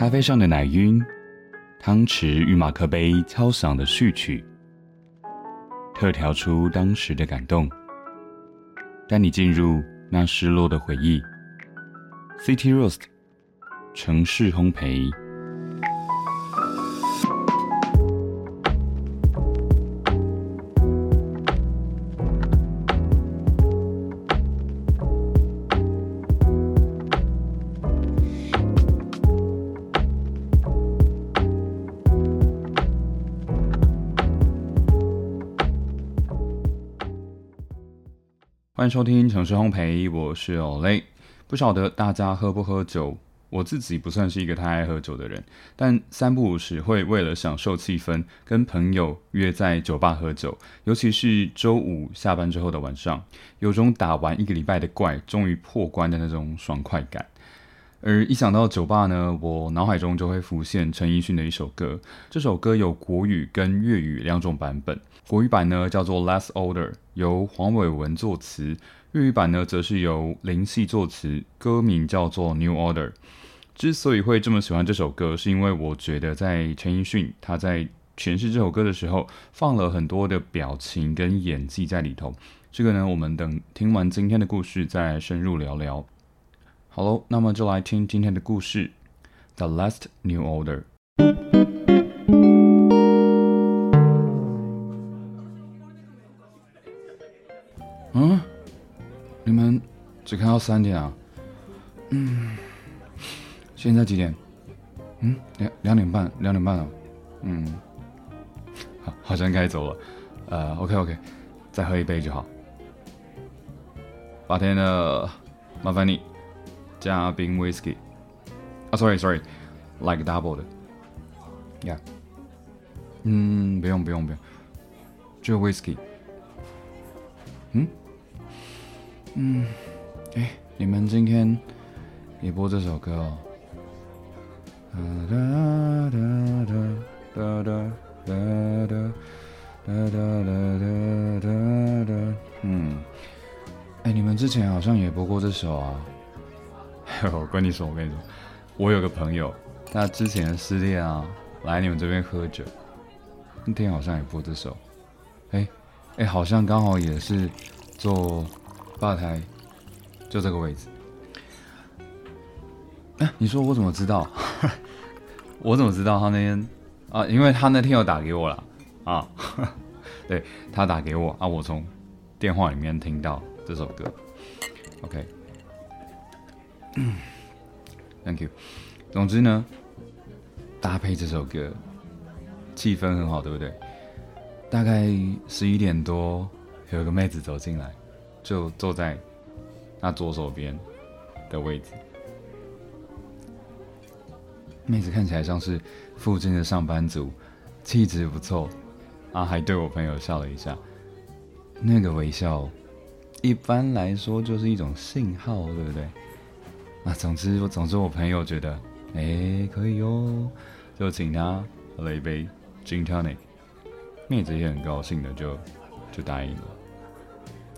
咖啡上的奶晕，汤匙与马克杯敲响的序曲，特调出当时的感动，带你进入那失落的回忆。City Roast，城市烘焙。欢迎收听城市烘焙，我是 Olay。不晓得大家喝不喝酒？我自己不算是一个太爱喝酒的人，但三不五时会为了享受气氛，跟朋友约在酒吧喝酒。尤其是周五下班之后的晚上，有种打完一个礼拜的怪终于破关的那种爽快感。而一想到酒吧呢，我脑海中就会浮现陈奕迅的一首歌。这首歌有国语跟粤语两种版本。国语版呢叫做《Less Order》，由黄伟文作词；粤语版呢则是由林夕作词，歌名叫做《New Order》。之所以会这么喜欢这首歌，是因为我觉得在陈奕迅他在诠释这首歌的时候，放了很多的表情跟演技在里头。这个呢，我们等听完今天的故事再深入聊聊。好喽，那么就来听今天的故事，《The Last New Order》。嗯，你们只看到三点啊？嗯，现在几点？嗯，两两点半，两点半了。嗯，好，好像该走了。呃，OK OK，再喝一杯就好。八天的，麻烦你。加冰 whisky. 啊，sorry sorry，like double 的，yeah，嗯，不用不用不用，就 whisky，嗯，嗯，哎，你们今天也播这首歌哦，哒哒哒哒哒哒哒哒哒哒哒，嗯，哎，你们之前好像也播过这首啊。我跟你说，我跟你说，我有个朋友，他之前失恋啊，来你们这边喝酒，那天好像也播这首，哎哎，好像刚好也是坐吧台，就这个位置。哎，你说我怎么知道？我怎么知道他那天啊？因为他那天有打给我了啊，对他打给我啊，我从电话里面听到这首歌，OK。嗯，Thank you。总之呢，搭配这首歌，气氛很好，对不对？大概十一点多，有个妹子走进来，就坐在那左手边的位置。妹子看起来像是附近的上班族，气质不错，啊，还对我朋友笑了一下。那个微笑，一般来说就是一种信号，对不对？啊，总之我，总之，我朋友觉得，哎，可以哟，就请他喝了一杯 gin tonic，妹子也很高兴的，就就答应了。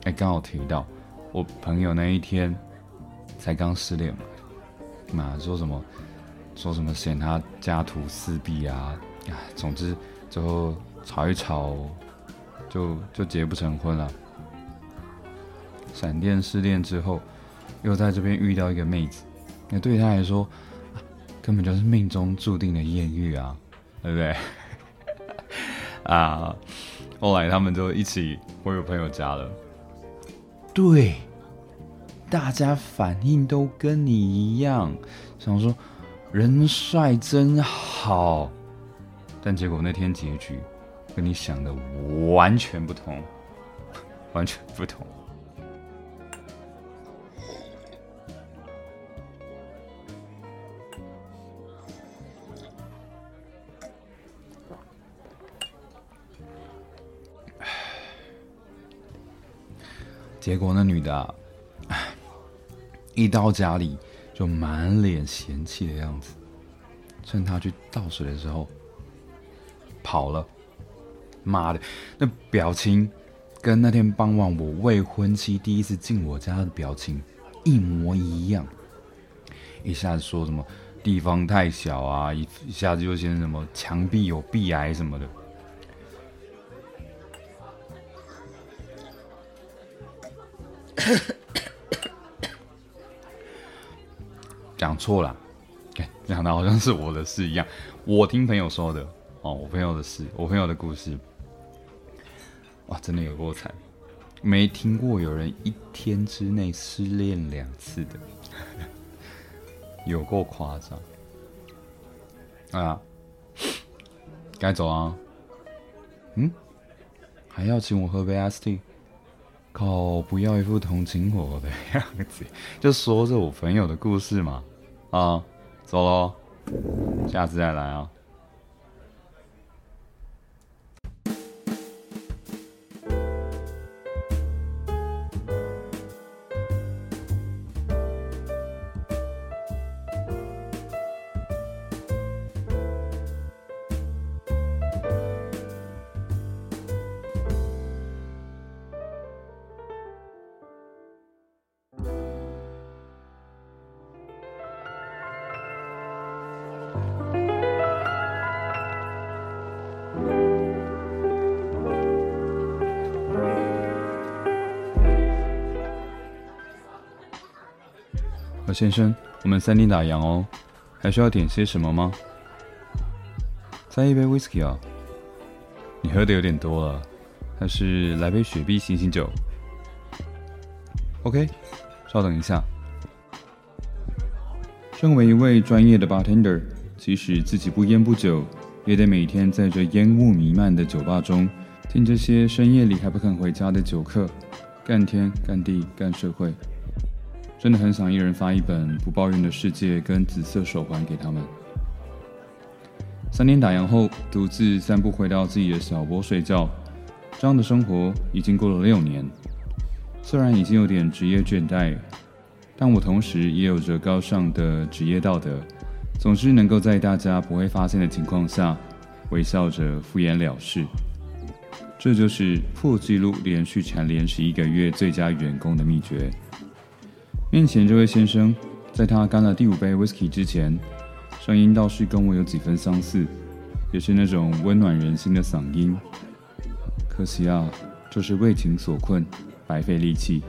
哎，刚好提到我朋友那一天才刚失恋嘛，嘛说什么说什么嫌他家徒四壁啊，哎，总之最后吵一吵，就就结不成婚了。闪电失恋之后。又在这边遇到一个妹子，那对他来说，根本就是命中注定的艳遇啊，对不对？啊，后来他们就一起回我朋友家了。对，大家反应都跟你一样，想说人帅真好，但结果那天结局跟你想的完全不同，完全不同。结果那女的，啊一到家里就满脸嫌弃的样子。趁他去倒水的时候，跑了。妈的，那表情跟那天傍晚我未婚妻第一次进我家的表情一模一样。一下子说什么地方太小啊，一一下子就先什么墙壁有壁癌什么的。讲错了，讲的好像是我的事一样。我听朋友说的哦，我朋友的事，我朋友的故事。哇，真的有够惨，没听过有人一天之内失恋两次的，有够夸张。啊，该走啊。嗯，还要请我喝杯 S T。靠！不要一副同情我的样子，就说着我朋友的故事嘛。啊，走喽，下次再来啊。先生，我们三点打烊哦，还需要点些什么吗？再一杯 whisky 啊，你喝的有点多了，还是来杯雪碧醒醒酒？OK，稍等一下。身为一位专业的 bartender，即使自己不烟不酒，也得每天在这烟雾弥漫的酒吧中，听这些深夜里还不肯回家的酒客，干天干地干社会。真的很想一人发一本《不抱怨的世界》跟紫色手环给他们。三天打烊后，独自散步回到自己的小窝睡觉。这样的生活已经过了六年，虽然已经有点职业倦怠，但我同时也有着高尚的职业道德，总是能够在大家不会发现的情况下，微笑着敷衍了事。这就是破纪录连续蝉联十一个月最佳员工的秘诀。面前这位先生，在他干了第五杯 whisky 之前，声音倒是跟我有几分相似，也是那种温暖人心的嗓音。可惜啊，就是为情所困，白费力气。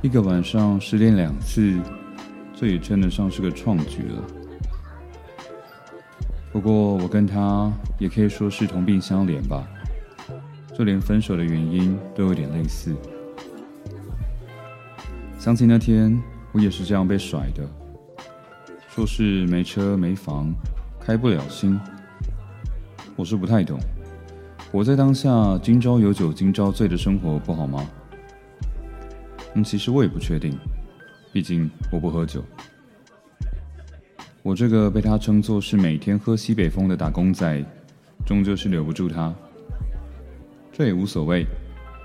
一个晚上失恋两次，这也称得上是个创举了。不过我跟他也可以说是同病相怜吧，就连分手的原因都有点类似。想起那天，我也是这样被甩的，说是没车没房，开不了心。我是不太懂，我在当下今朝有酒今朝醉的生活不好吗？嗯，其实我也不确定，毕竟我不喝酒。我这个被他称作是每天喝西北风的打工仔，终究是留不住他。这也无所谓，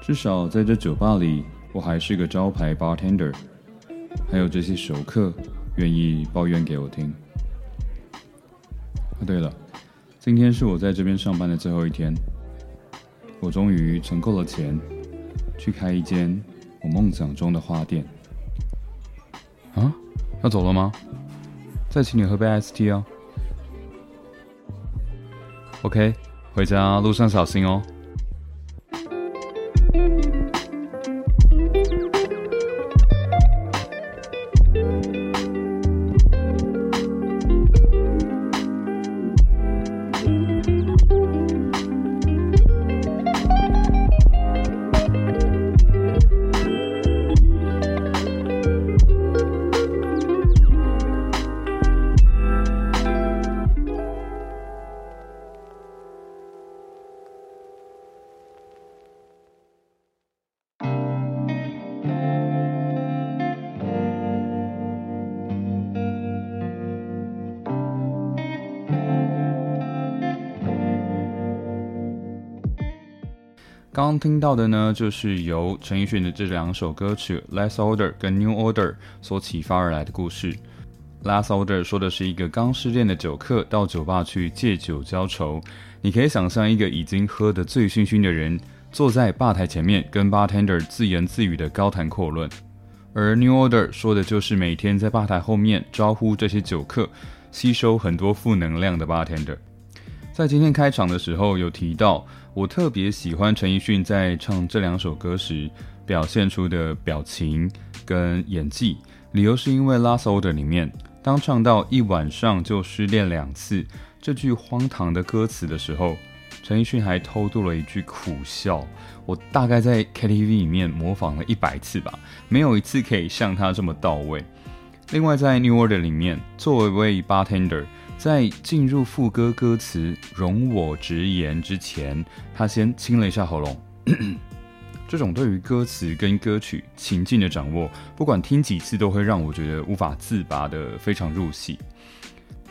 至少在这酒吧里。我还是个招牌 bartender，还有这些熟客愿意抱怨给我听。啊，对了，今天是我在这边上班的最后一天，我终于存够了钱，去开一间我梦想中的花店。啊，要走了吗？再请你喝杯 ST 哦。OK，回家路上小心哦。刚听到的呢，就是由陈奕迅的这两首歌曲《Last Order》跟《New Order》所启发而来的故事。《Last Order》说的是一个刚失恋的酒客到酒吧去借酒浇愁，你可以想象一个已经喝得醉醺醺的人坐在吧台前面，跟 bartender 自言自语的高谈阔论。而 New Order 说的就是每天在吧台后面招呼这些酒客，吸收很多负能量的 bartender。在今天开场的时候有提到，我特别喜欢陈奕迅在唱这两首歌时表现出的表情跟演技，理由是因为《Last Order》里面当唱到一晚上就失恋两次这句荒唐的歌词的时候，陈奕迅还偷渡了一句苦笑。我大概在 KTV 里面模仿了一百次吧，没有一次可以像他这么到位。另外，在 New Order 里面，作为一位 bartender，在进入副歌歌词“容我直言”之前，他先清了一下喉咙。这种对于歌词跟歌曲情境的掌握，不管听几次，都会让我觉得无法自拔的非常入戏。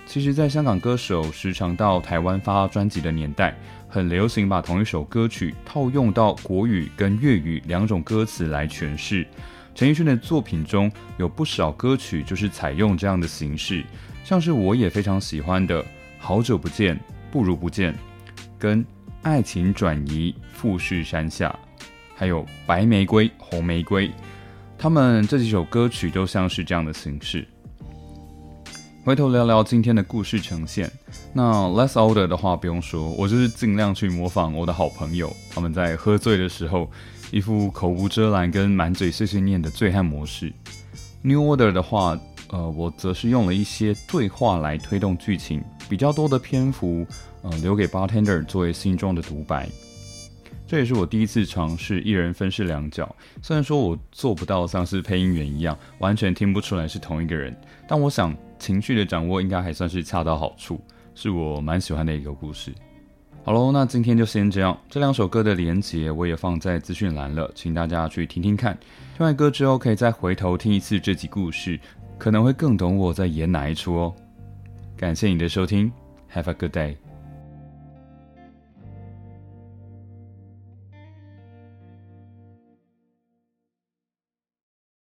其实，在香港歌手时常到台湾发专辑的年代。很流行把同一首歌曲套用到国语跟粤语两种歌词来诠释。陈奕迅的作品中有不少歌曲就是采用这样的形式，像是我也非常喜欢的《好久不见不如不见》，跟《爱情转移富士山下》，还有《白玫瑰红玫瑰》，他们这几首歌曲都像是这样的形式。回头聊聊今天的故事呈现。那 less older 的话不用说，我就是尽量去模仿我的好朋友，他们在喝醉的时候一副口无遮拦跟满嘴碎碎念的醉汉模式。New order 的话，呃，我则是用了一些对话来推动剧情，比较多的篇幅，呃，留给 bartender 作为心中的独白。这也是我第一次尝试一人分饰两角，虽然说我做不到像是配音员一样，完全听不出来是同一个人，但我想。情绪的掌握应该还算是恰到好处，是我蛮喜欢的一个故事。好喽，那今天就先这样。这两首歌的连结我也放在资讯栏了，请大家去听听看。听完歌之后，可以再回头听一次这集故事，可能会更懂我在演哪一出哦。感谢你的收听，Have a good day。